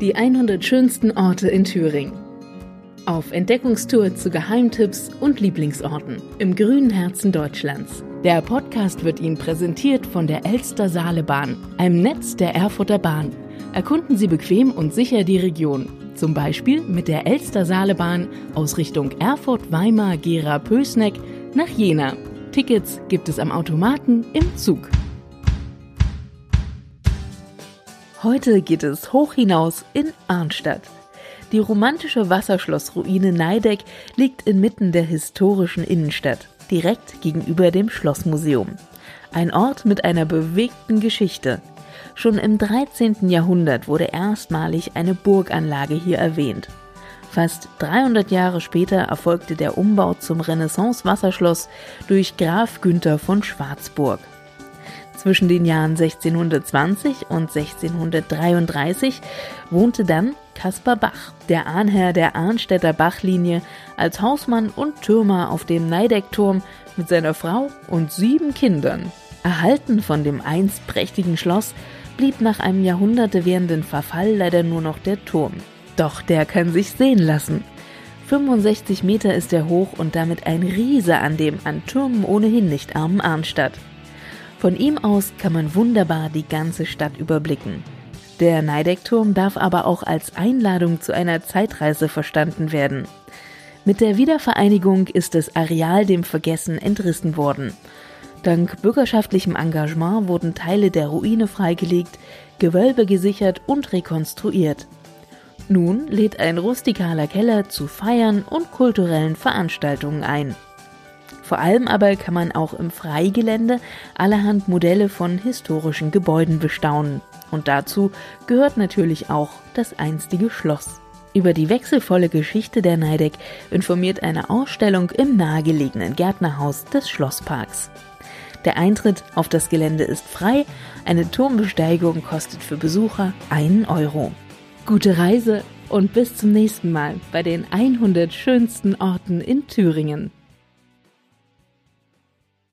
Die 100 schönsten Orte in Thüringen. Auf Entdeckungstour zu Geheimtipps und Lieblingsorten im grünen Herzen Deutschlands. Der Podcast wird Ihnen präsentiert von der Elster Saalebahn, einem Netz der Erfurter Bahn. Erkunden Sie bequem und sicher die Region. Zum Beispiel mit der Elster Saalebahn aus Richtung Erfurt, Weimar, Gera, Pösneck nach Jena. Tickets gibt es am Automaten im Zug. Heute geht es hoch hinaus in Arnstadt. Die romantische Wasserschlossruine Neideck liegt inmitten der historischen Innenstadt, direkt gegenüber dem Schlossmuseum. Ein Ort mit einer bewegten Geschichte. Schon im 13. Jahrhundert wurde erstmalig eine Burganlage hier erwähnt. Fast 300 Jahre später erfolgte der Umbau zum Renaissance-Wasserschloss durch Graf Günther von Schwarzburg. Zwischen den Jahren 1620 und 1633 wohnte dann Caspar Bach, der Ahnherr der Arnstädter Bachlinie, als Hausmann und Türmer auf dem Neideckturm mit seiner Frau und sieben Kindern. Erhalten von dem einst prächtigen Schloss blieb nach einem Jahrhunderte währenden Verfall leider nur noch der Turm. Doch der kann sich sehen lassen. 65 Meter ist er hoch und damit ein Riese an dem an Türmen ohnehin nicht armen Arnstadt. Von ihm aus kann man wunderbar die ganze Stadt überblicken. Der Neideckturm darf aber auch als Einladung zu einer Zeitreise verstanden werden. Mit der Wiedervereinigung ist das Areal dem Vergessen entrissen worden. Dank bürgerschaftlichem Engagement wurden Teile der Ruine freigelegt, Gewölbe gesichert und rekonstruiert. Nun lädt ein rustikaler Keller zu Feiern und kulturellen Veranstaltungen ein. Vor allem aber kann man auch im Freigelände allerhand Modelle von historischen Gebäuden bestaunen. Und dazu gehört natürlich auch das einstige Schloss. Über die wechselvolle Geschichte der Neideck informiert eine Ausstellung im nahegelegenen Gärtnerhaus des Schlossparks. Der Eintritt auf das Gelände ist frei, eine Turmbesteigung kostet für Besucher einen Euro. Gute Reise und bis zum nächsten Mal bei den 100 schönsten Orten in Thüringen.